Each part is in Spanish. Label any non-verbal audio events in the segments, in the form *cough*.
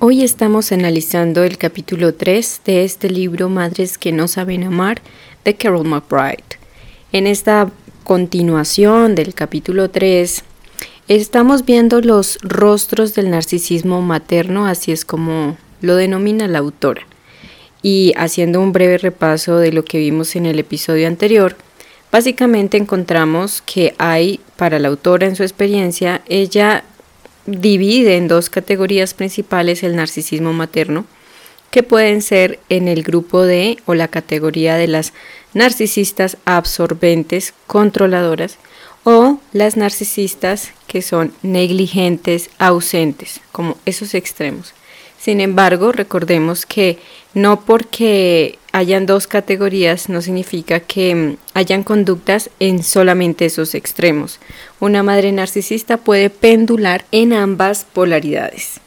Hoy estamos analizando el capítulo 3 de este libro Madres que no saben amar de Carol McBride. En esta continuación del capítulo 3 estamos viendo los rostros del narcisismo materno, así es como lo denomina la autora. Y haciendo un breve repaso de lo que vimos en el episodio anterior, básicamente encontramos que hay para la autora en su experiencia, ella divide en dos categorías principales el narcisismo materno, que pueden ser en el grupo de o la categoría de las narcisistas absorbentes, controladoras, o las narcisistas que son negligentes, ausentes, como esos extremos. Sin embargo, recordemos que no porque hayan dos categorías no significa que mm, hayan conductas en solamente esos extremos. Una madre narcisista puede pendular en ambas polaridades.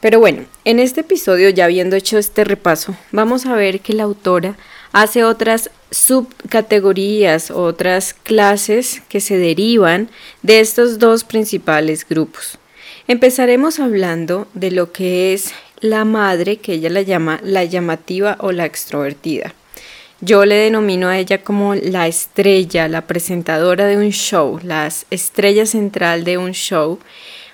Pero bueno, en este episodio, ya habiendo hecho este repaso, vamos a ver que la autora hace otras subcategorías, otras clases que se derivan de estos dos principales grupos. Empezaremos hablando de lo que es la madre, que ella la llama la llamativa o la extrovertida. Yo le denomino a ella como la estrella, la presentadora de un show, la estrella central de un show,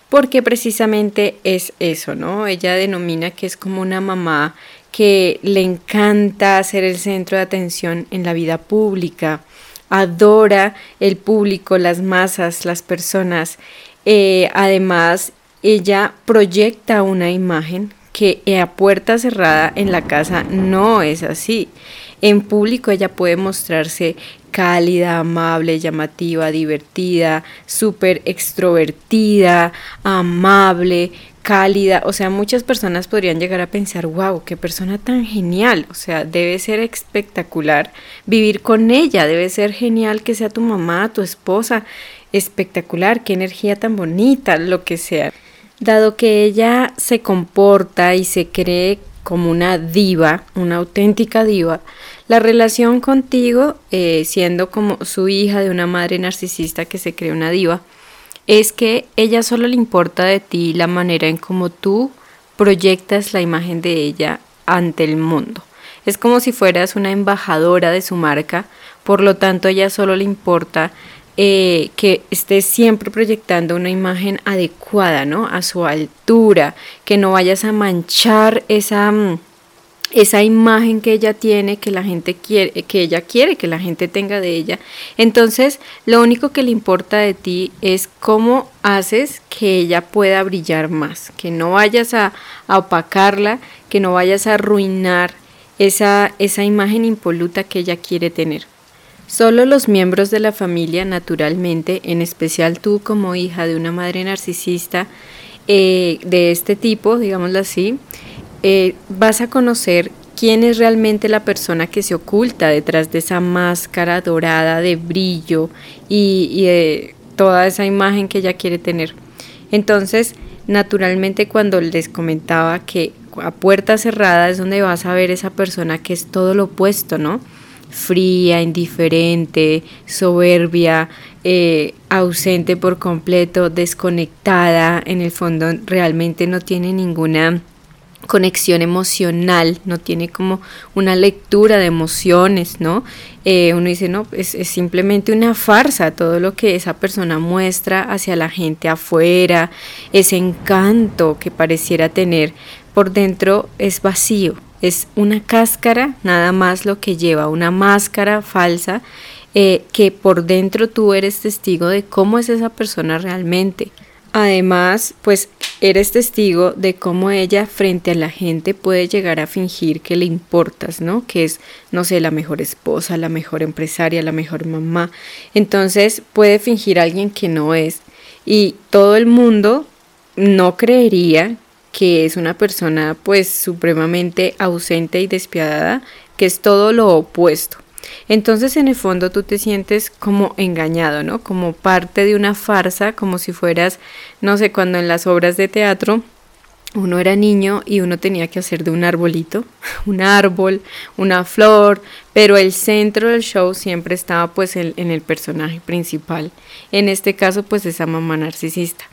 porque precisamente es eso, ¿no? Ella denomina que es como una mamá que le encanta ser el centro de atención en la vida pública, adora el público, las masas, las personas. Eh, además, ella proyecta una imagen que a puerta cerrada en la casa no es así. En público ella puede mostrarse cálida, amable, llamativa, divertida, súper extrovertida, amable, cálida. O sea, muchas personas podrían llegar a pensar, wow, qué persona tan genial. O sea, debe ser espectacular vivir con ella, debe ser genial que sea tu mamá, tu esposa. Espectacular, qué energía tan bonita, lo que sea. Dado que ella se comporta y se cree como una diva, una auténtica diva, la relación contigo, eh, siendo como su hija de una madre narcisista que se cree una diva, es que ella solo le importa de ti la manera en cómo tú proyectas la imagen de ella ante el mundo. Es como si fueras una embajadora de su marca, por lo tanto ella solo le importa eh, que estés siempre proyectando una imagen adecuada, ¿no? A su altura, que no vayas a manchar esa, mm, esa imagen que ella tiene, que la gente quiere, que ella quiere que la gente tenga de ella. Entonces, lo único que le importa de ti es cómo haces que ella pueda brillar más, que no vayas a, a opacarla, que no vayas a arruinar esa, esa imagen impoluta que ella quiere tener. Solo los miembros de la familia, naturalmente, en especial tú como hija de una madre narcisista eh, de este tipo, digámoslo así, eh, vas a conocer quién es realmente la persona que se oculta detrás de esa máscara dorada de brillo y, y de toda esa imagen que ella quiere tener. Entonces, naturalmente cuando les comentaba que a puerta cerrada es donde vas a ver esa persona que es todo lo opuesto, ¿no? Fría, indiferente, soberbia, eh, ausente por completo, desconectada, en el fondo realmente no tiene ninguna conexión emocional, no tiene como una lectura de emociones, ¿no? Eh, uno dice, no, es, es, simplemente una farsa todo lo que esa persona muestra hacia la gente afuera, ese encanto que pareciera tener, por dentro es vacío, es una cáscara, nada más lo que lleva, una máscara falsa eh, que por dentro tú eres testigo de cómo es esa persona realmente. Además, pues eres testigo de cómo ella frente a la gente puede llegar a fingir que le importas, ¿no? Que es, no sé, la mejor esposa, la mejor empresaria, la mejor mamá. Entonces puede fingir alguien que no es. Y todo el mundo no creería que es una persona pues supremamente ausente y despiadada, que es todo lo opuesto. Entonces en el fondo tú te sientes como engañado, ¿no? Como parte de una farsa, como si fueras, no sé, cuando en las obras de teatro uno era niño y uno tenía que hacer de un arbolito, *laughs* un árbol, una flor, pero el centro del show siempre estaba pues en, el personaje principal. En este caso pues esa mamá narcisista.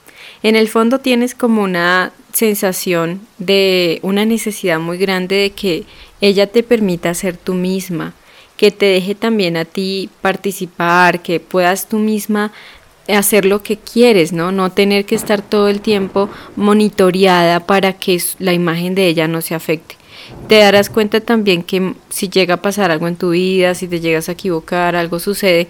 En el fondo tienes como una sensación de una necesidad muy grande de que ella te permita ser tú misma, que te deje también a ti participar, que puedas tú misma hacer lo que quieres, ¿no? No tener que estar todo el tiempo monitoreada para que la imagen de ella no se afecte. Te darás cuenta también que si llega a pasar algo en tu vida, si te llegas a equivocar, algo sucede,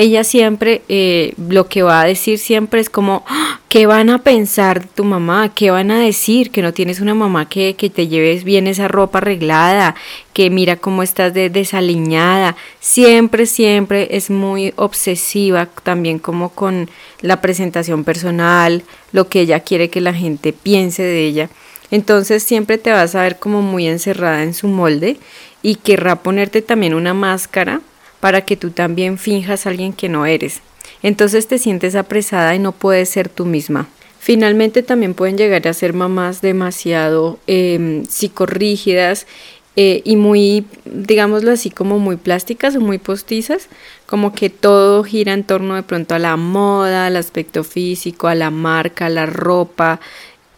ella siempre, eh, lo que va a decir siempre es como, ¡Ah! ¿qué van a pensar tu mamá? ¿Qué van a decir? Que no tienes una mamá que, que te lleves bien esa ropa arreglada, que mira cómo estás de, desaliñada. Siempre, siempre es muy obsesiva también como con la presentación personal, lo que ella quiere que la gente piense de ella. Entonces siempre te vas a ver como muy encerrada en su molde y querrá ponerte también una máscara para que tú también finjas alguien que no eres. Entonces te sientes apresada y no puedes ser tú misma. Finalmente también pueden llegar a ser mamás demasiado eh, psicorrígidas eh, y muy, digámoslo así, como muy plásticas o muy postizas, como que todo gira en torno de pronto a la moda, al aspecto físico, a la marca, a la ropa,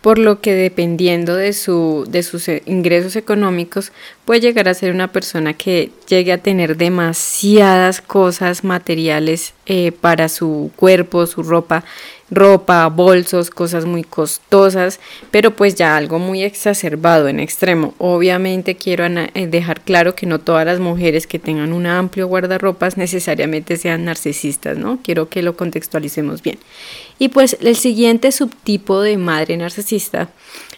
por lo que dependiendo de, su, de sus eh, ingresos económicos puede llegar a ser una persona que llegue a tener demasiadas cosas materiales eh, para su cuerpo, su ropa, ropa, bolsos, cosas muy costosas, pero pues ya algo muy exacerbado en extremo. Obviamente quiero eh, dejar claro que no todas las mujeres que tengan un amplio guardarropas necesariamente sean narcisistas, ¿no? Quiero que lo contextualicemos bien. Y pues el siguiente subtipo de madre narcisista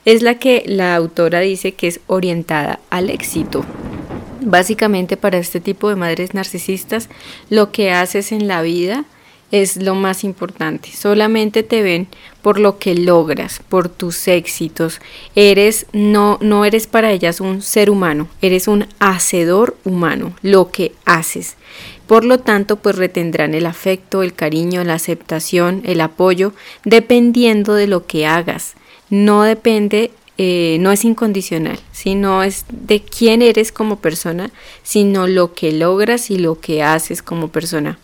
es la que la autora dice que es orientada al éxito. Básicamente para este tipo de madres narcisistas lo que haces en la vida es lo más importante. Solamente te ven por lo que logras, por tus éxitos. Eres no no eres para ellas un ser humano, eres un hacedor humano, lo que haces. Por lo tanto, pues retendrán el afecto, el cariño, la aceptación, el apoyo, dependiendo de lo que hagas. No depende eh, no es incondicional, sino es de quién eres como persona, sino lo que logras y lo que haces como persona.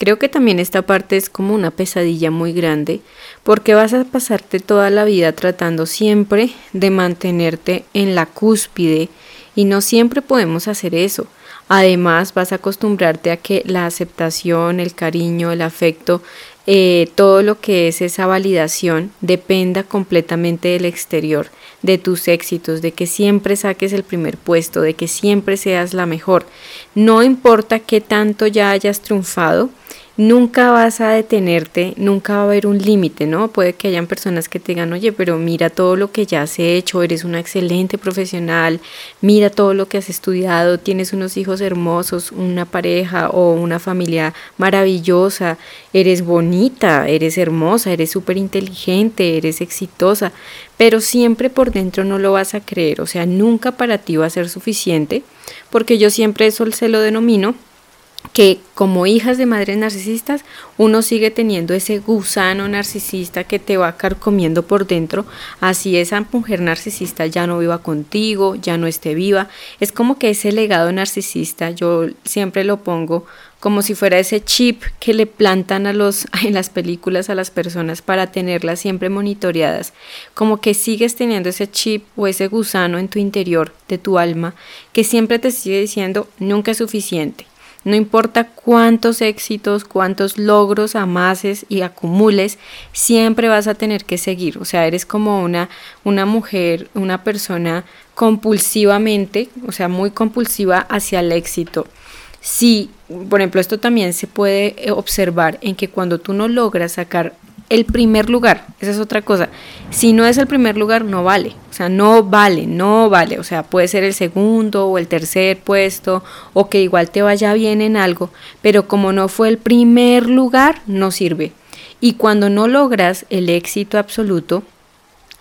Creo que también esta parte es como una pesadilla muy grande, porque vas a pasarte toda la vida tratando siempre de mantenerte en la cúspide y no siempre podemos hacer eso. Además, vas a acostumbrarte a que la aceptación, el cariño, el afecto, eh, todo lo que es esa validación dependa completamente del exterior, de tus éxitos, de que siempre saques el primer puesto, de que siempre seas la mejor. No importa qué tanto ya hayas triunfado, nunca vas a detenerte, nunca va a haber un límite, ¿no? Puede que hayan personas que te digan, oye, pero mira todo lo que ya has hecho, eres una excelente profesional, mira todo lo que has estudiado, tienes unos hijos hermosos, una pareja o una familia maravillosa, eres bonita, eres hermosa, eres súper inteligente, eres exitosa, pero siempre por dentro no lo vas a creer, o sea, nunca para ti va a ser suficiente, porque yo siempre eso se lo denomino que como hijas de madres narcisistas uno sigue teniendo ese gusano narcisista que te va carcomiendo por dentro, así esa mujer narcisista ya no viva contigo, ya no esté viva, es como que ese legado narcisista yo siempre lo pongo como si fuera ese chip que le plantan a los *laughs* en las películas a las personas para tenerlas siempre monitoreadas, como que sigues teniendo ese chip o ese gusano en tu interior de tu alma que siempre te sigue diciendo nunca es suficiente no importa cuántos éxitos, cuántos logros amases y acumules, siempre vas a tener que seguir. O sea, eres como una, una mujer, una persona compulsivamente, o sea, muy compulsiva hacia el éxito. Si, por ejemplo, esto también se puede observar en que cuando tú no logras sacar el primer lugar, esa es otra cosa. Si no es el primer lugar, no vale. O sea, no vale, no vale. O sea, puede ser el segundo o el tercer puesto o que igual te vaya bien en algo, pero como no fue el primer lugar, no sirve. Y cuando no logras el éxito absoluto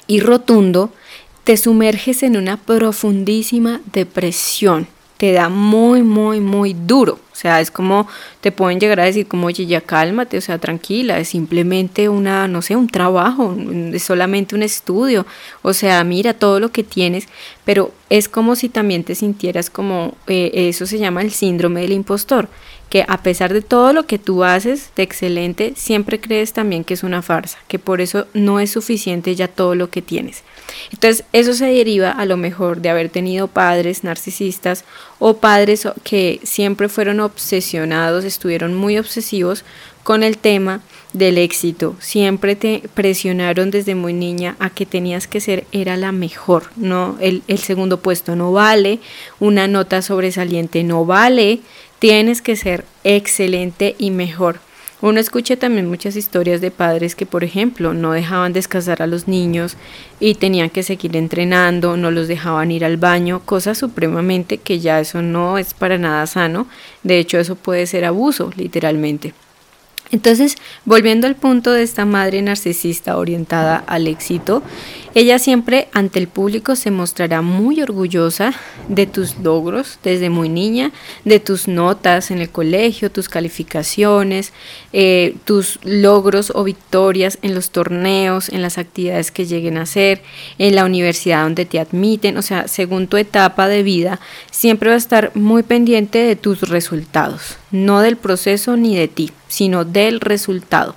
y rotundo, te sumerges en una profundísima depresión te da muy, muy, muy duro. O sea, es como te pueden llegar a decir como, oye, ya cálmate, o sea, tranquila, es simplemente una, no sé, un trabajo, es solamente un estudio. O sea, mira todo lo que tienes, pero es como si también te sintieras como, eh, eso se llama el síndrome del impostor, que a pesar de todo lo que tú haces de excelente, siempre crees también que es una farsa, que por eso no es suficiente ya todo lo que tienes. Entonces, eso se deriva a lo mejor de haber tenido padres narcisistas o padres que siempre fueron obsesionados, estuvieron muy obsesivos con el tema del éxito. Siempre te presionaron desde muy niña a que tenías que ser, era la mejor, ¿no? El, el segundo puesto no vale, una nota sobresaliente no vale, tienes que ser excelente y mejor. Uno escucha también muchas historias de padres que, por ejemplo, no dejaban descansar a los niños y tenían que seguir entrenando, no los dejaban ir al baño, cosa supremamente que ya eso no es para nada sano. De hecho, eso puede ser abuso, literalmente. Entonces, volviendo al punto de esta madre narcisista orientada al éxito, ella siempre ante el público se mostrará muy orgullosa de tus logros desde muy niña, de tus notas en el colegio, tus calificaciones, eh, tus logros o victorias en los torneos, en las actividades que lleguen a hacer, en la universidad donde te admiten, o sea, según tu etapa de vida, siempre va a estar muy pendiente de tus resultados, no del proceso ni de ti, sino del resultado.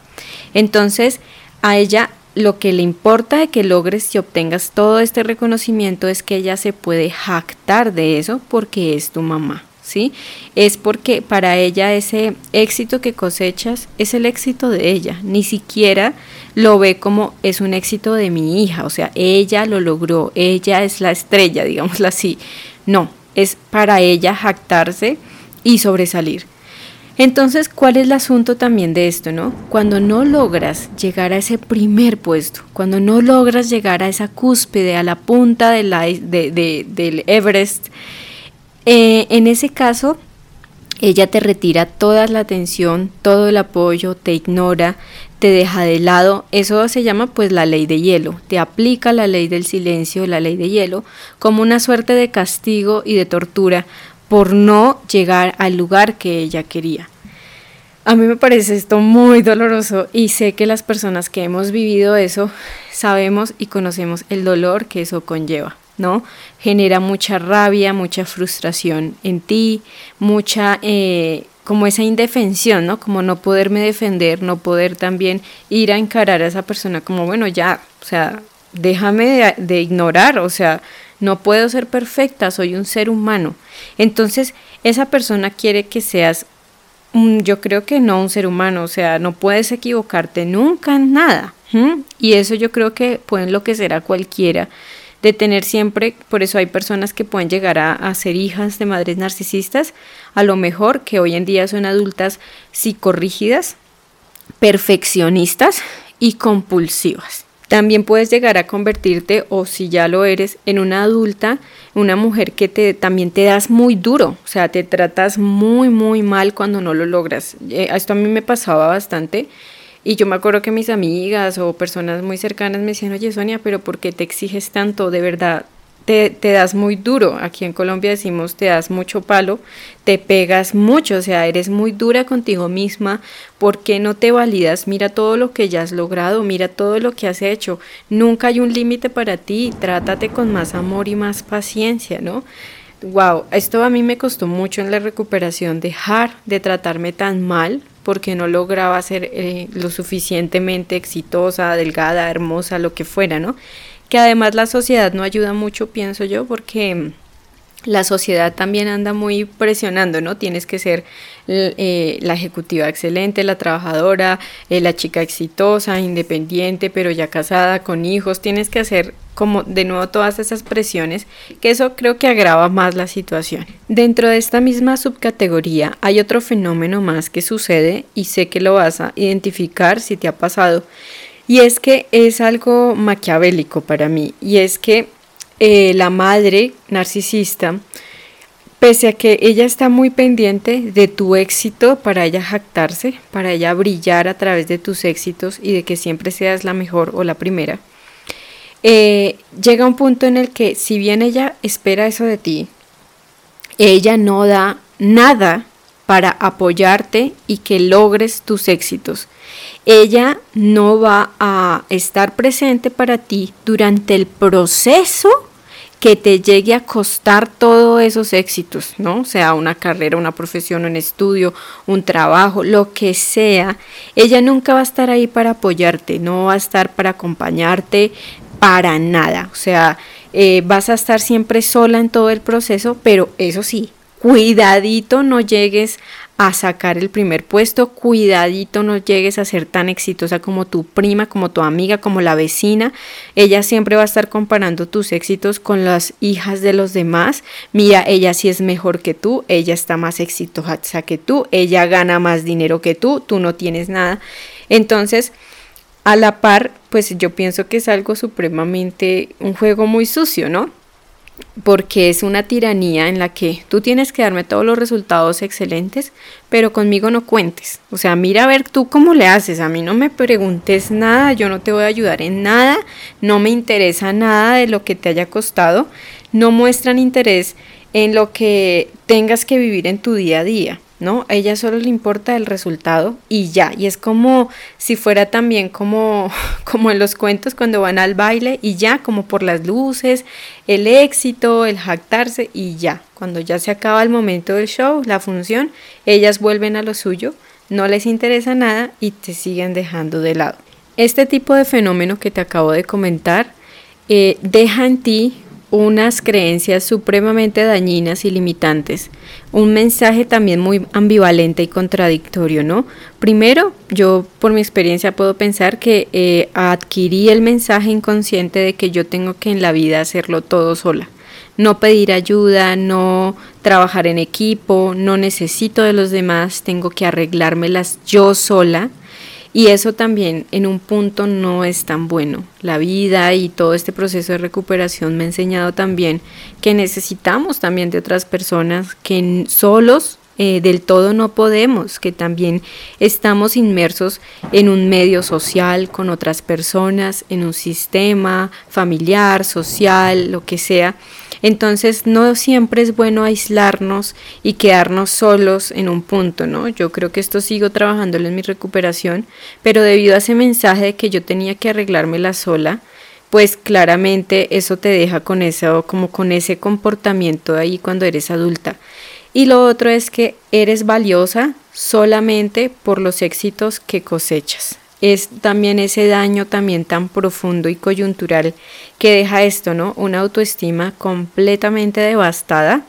Entonces, a ella lo que le importa de que logres y obtengas todo este reconocimiento es que ella se puede jactar de eso porque es tu mamá, ¿sí? Es porque para ella ese éxito que cosechas es el éxito de ella, ni siquiera lo ve como es un éxito de mi hija, o sea, ella lo logró, ella es la estrella, *laughs* digámoslo así. No, es para ella jactarse y sobresalir. Entonces, ¿cuál es el asunto también de esto, no? Cuando no logras llegar a ese primer puesto, cuando no logras llegar a esa cúspide, a la punta de del Everest, eh, en ese caso, ella te retira toda la atención, todo el apoyo, te ignora, te deja de lado. Eso se llama pues la ley de hielo. Te aplica la ley del silencio, la ley de hielo, como una suerte de castigo y de tortura por no llegar al lugar que ella quería. A mí me parece esto muy doloroso y sé que las personas que hemos vivido eso sabemos y conocemos el dolor que eso conlleva, ¿no? Genera mucha rabia, mucha frustración en ti, mucha, eh, como esa indefensión, ¿no? Como no poderme defender, no poder también ir a encarar a esa persona como, bueno, ya, o sea, déjame de ignorar, o sea, no puedo ser perfecta, soy un ser humano. Entonces, esa persona quiere que seas, yo creo que no un ser humano, o sea, no puedes equivocarte nunca en nada. Y eso yo creo que puede enloquecer a cualquiera de tener siempre, por eso hay personas que pueden llegar a, a, ser hijas de madres narcisistas, a lo mejor que hoy en día son adultas psicorrígidas, perfeccionistas y compulsivas. También puedes llegar a convertirte, o si ya lo eres, en una adulta, una mujer que te, también te das muy duro, o sea, te tratas muy, muy mal cuando no lo logras. Eh, esto a mí me pasaba bastante. Y yo me acuerdo que mis amigas o personas muy cercanas me decían, oye Sonia, pero ¿por qué te exiges tanto? De verdad, te, das muy duro. Aquí en Colombia decimos te das mucho palo, te pegas mucho, o sea, eres muy dura contigo misma. ¿Por qué no te validas? Mira todo lo que ya has logrado, mira todo lo que has hecho. Nunca hay un límite para ti. Trátate con más amor y más paciencia, ¿no? Wow, esto a mí me costó mucho en la recuperación dejar de tratarme tan mal porque no lograba ser eh, lo suficientemente exitosa, delgada, hermosa, lo que fuera, ¿no? Que además la sociedad no ayuda mucho, pienso yo, porque la sociedad también anda muy presionando, ¿no? Tienes que ser eh, la ejecutiva excelente, la trabajadora, eh, la chica exitosa, independiente, pero ya casada, con hijos. Tienes que hacer como de nuevo todas esas presiones, que eso creo que agrava más la situación. Dentro de esta misma subcategoría hay otro fenómeno más que sucede y sé que lo vas a identificar si te ha pasado y es que es algo maquiavélico para mí. Y es que eh, la madre narcisista, pese a que ella está muy pendiente de tu éxito para ella jactarse, para ella brillar a través de tus éxitos y de que siempre seas la mejor o la primera, eh, llega un punto en el que si bien ella espera eso de ti, ella no da nada para apoyarte y que logres tus éxitos. Ella no va a estar presente para ti durante el proceso que te llegue a costar todos esos éxitos, ¿no? Sea una carrera, una profesión, un estudio, un trabajo, lo que sea, ella nunca va a estar ahí para apoyarte, no va a estar para acompañarte para nada. O sea, eh, vas a estar siempre sola en todo el proceso, pero eso sí, cuidadito no llegues a sacar el primer puesto, cuidadito no llegues a ser tan exitosa como tu prima, como tu amiga, como la vecina. Ella siempre va a estar comparando tus éxitos con las hijas de los demás. Mira, ella sí es mejor que tú, ella está más exitosa que tú, ella gana más dinero que tú, tú no tienes nada. Entonces, a la par, pues yo pienso que es algo supremamente, un juego muy sucio, ¿no? Porque es una tiranía en la que tú tienes que darme todos los resultados excelentes, pero conmigo no cuentes. O sea, mira a ver tú cómo le haces, a mí no me preguntes nada, yo no te voy a ayudar en nada, no me interesa nada de lo que te haya costado, no muestran interés en lo que tengas que vivir en tu día a día. A ella solo le importa el resultado y ya. Y es como si fuera también como, *laughs* como en los cuentos cuando van al baile y ya, como por las luces, el éxito, el jactarse y ya. Cuando ya se acaba el momento del show, la función, ellas vuelven a lo suyo, no les interesa nada y te siguen dejando de lado. Este tipo de fenómeno que te acabo de comentar eh, deja en ti unas creencias supremamente dañinas y limitantes. Un mensaje también muy ambivalente y contradictorio, ¿no? Primero, yo por mi experiencia puedo pensar que eh, adquirí el mensaje inconsciente de que yo tengo que en la vida hacerlo todo sola. No pedir ayuda, no trabajar en equipo, no necesito de los demás, tengo que arreglármelas yo sola y eso también en un punto no es tan bueno. La vida y todo este proceso de recuperación me ha enseñado también que necesitamos también de otras personas, que solos eh, del todo no podemos, que también estamos inmersos en un medio social con otras personas, en un sistema familiar, social, lo que sea entonces no siempre es bueno aislarnos y quedarnos solos en un punto, ¿no? Yo creo que esto sigo trabajándolo en mi recuperación, pero debido a ese mensaje de que yo tenía que arreglármela sola, pues claramente eso te deja con eso, como con ese comportamiento ahí cuando eres adulta. Y lo otro es que eres valiosa solamente por los éxitos que cosechas es también ese daño también tan profundo y coyuntural que deja esto, ¿no? Una autoestima completamente devastada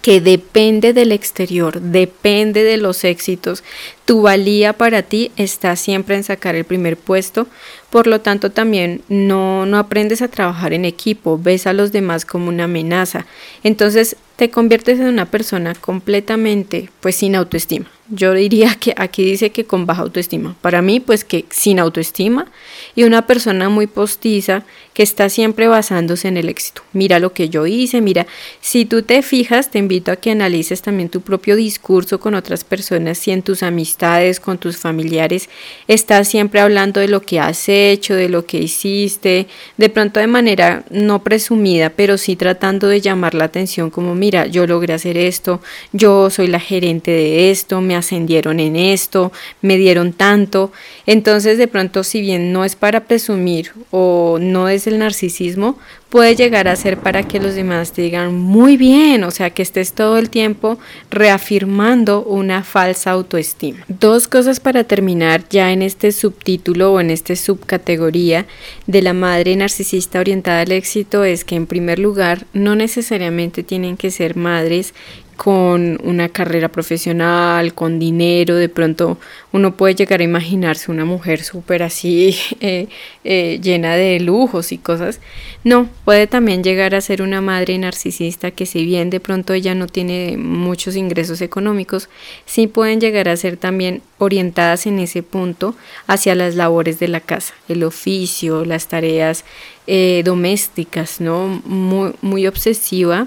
que depende del exterior, depende de los éxitos. Tu valía para ti está siempre en sacar el primer puesto, por lo tanto también no, no aprendes a trabajar en equipo, ves a los demás como una amenaza. Entonces te conviertes en una persona completamente pues sin autoestima. Yo diría que aquí dice que con baja autoestima. Para mí, pues que sin autoestima y una persona muy postiza que está siempre basándose en el éxito. Mira lo que yo hice, mira, si tú te fijas, te invito a que analices también tu propio discurso con otras personas, si en tus amistades, con tus familiares, estás siempre hablando de lo que has hecho, de lo que hiciste, de pronto de manera no presumida, pero sí tratando de llamar la atención como, mira, yo logré hacer esto, yo soy la gerente de esto, me ascendieron en esto, me dieron tanto. Entonces de pronto si bien no es para presumir o no es el narcisismo, puede llegar a ser para que los demás te digan muy bien, o sea que estés todo el tiempo reafirmando una falsa autoestima. Dos cosas para terminar ya en este subtítulo o en esta subcategoría de la madre narcisista orientada al éxito es que en primer lugar no necesariamente tienen que ser madres con una carrera profesional, con dinero, de pronto uno puede llegar a imaginarse una mujer súper así, *laughs* eh, eh, llena de lujos y cosas. No, puede también llegar a ser una madre narcisista que si bien de pronto ella no tiene muchos ingresos económicos, sí pueden llegar a ser también orientadas en ese punto hacia las labores de la casa, el oficio, las tareas eh, domésticas, ¿no? Muy, muy obsesiva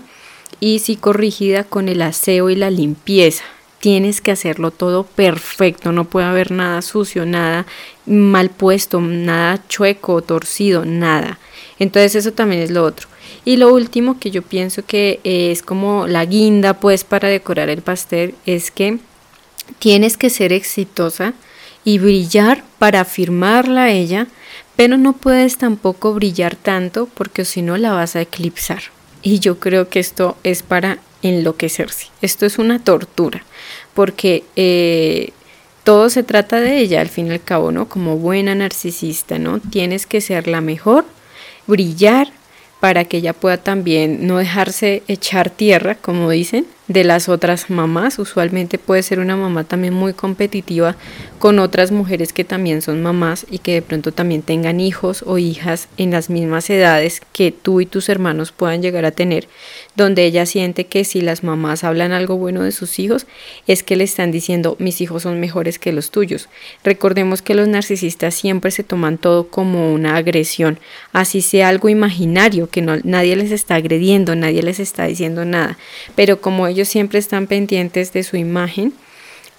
y si corrigida con el aseo y la limpieza. Tienes que hacerlo todo perfecto, no puede haber nada sucio, nada mal puesto, nada chueco, torcido, nada. Entonces eso también es lo otro. Y lo último que yo pienso que es como la guinda pues para decorar el pastel es que tienes que ser exitosa y brillar para afirmarla ella, pero no puedes tampoco brillar tanto porque si no la vas a eclipsar. Y yo creo que esto es para enloquecerse. Esto es una tortura, porque eh, todo se trata de ella, al fin y al cabo, ¿no? Como buena narcisista, ¿no? Tienes que ser la mejor, brillar para que ella pueda también no dejarse echar tierra, como dicen, de las otras mamás. Usualmente puede ser una mamá también muy competitiva con otras mujeres que también son mamás y que de pronto también tengan hijos o hijas en las mismas edades que tú y tus hermanos puedan llegar a tener, donde ella siente que si las mamás hablan algo bueno de sus hijos, es que le están diciendo mis hijos son mejores que los tuyos. Recordemos que los narcisistas siempre se toman todo como una agresión, así sea algo imaginario, que no, nadie les está agrediendo, nadie les está diciendo nada, pero como ellos siempre están pendientes de su imagen,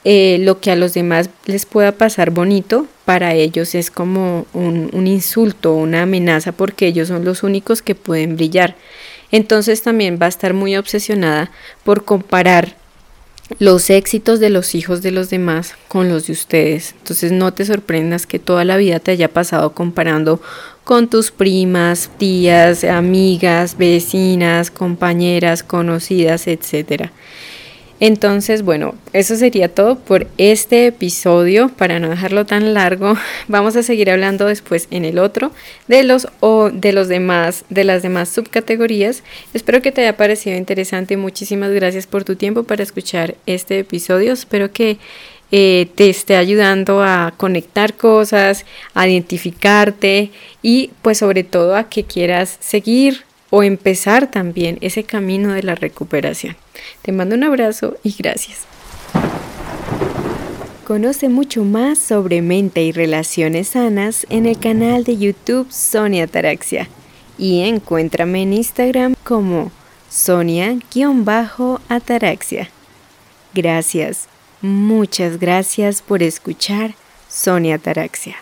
eh, lo que a los demás les pueda pasar bonito, para ellos es como un, un insulto, una amenaza, porque ellos son los únicos que pueden brillar. Entonces también va a estar muy obsesionada por comparar los éxitos de los hijos de los demás con los de ustedes. Entonces no te sorprendas que toda la vida te haya pasado comparando con tus primas, tías, amigas, vecinas, compañeras, conocidas, etcétera. Entonces, bueno, eso sería todo por este episodio. Para no dejarlo tan largo, *laughs* vamos a seguir hablando después en el otro de los o de los demás, de las demás subcategorías. Espero que te haya parecido interesante. Muchísimas gracias por tu tiempo para escuchar este episodio. Espero que eh, te esté ayudando a conectar cosas, a identificarte y pues sobre todo a que quieras seguir o empezar también ese camino de la recuperación. Te mando un abrazo y gracias. Conoce mucho más sobre mente y relaciones sanas en el canal de YouTube Sonia Taraxia y encuéntrame en Instagram como Sonia-Ataraxia. Gracias, muchas gracias por escuchar Sonia Taraxia.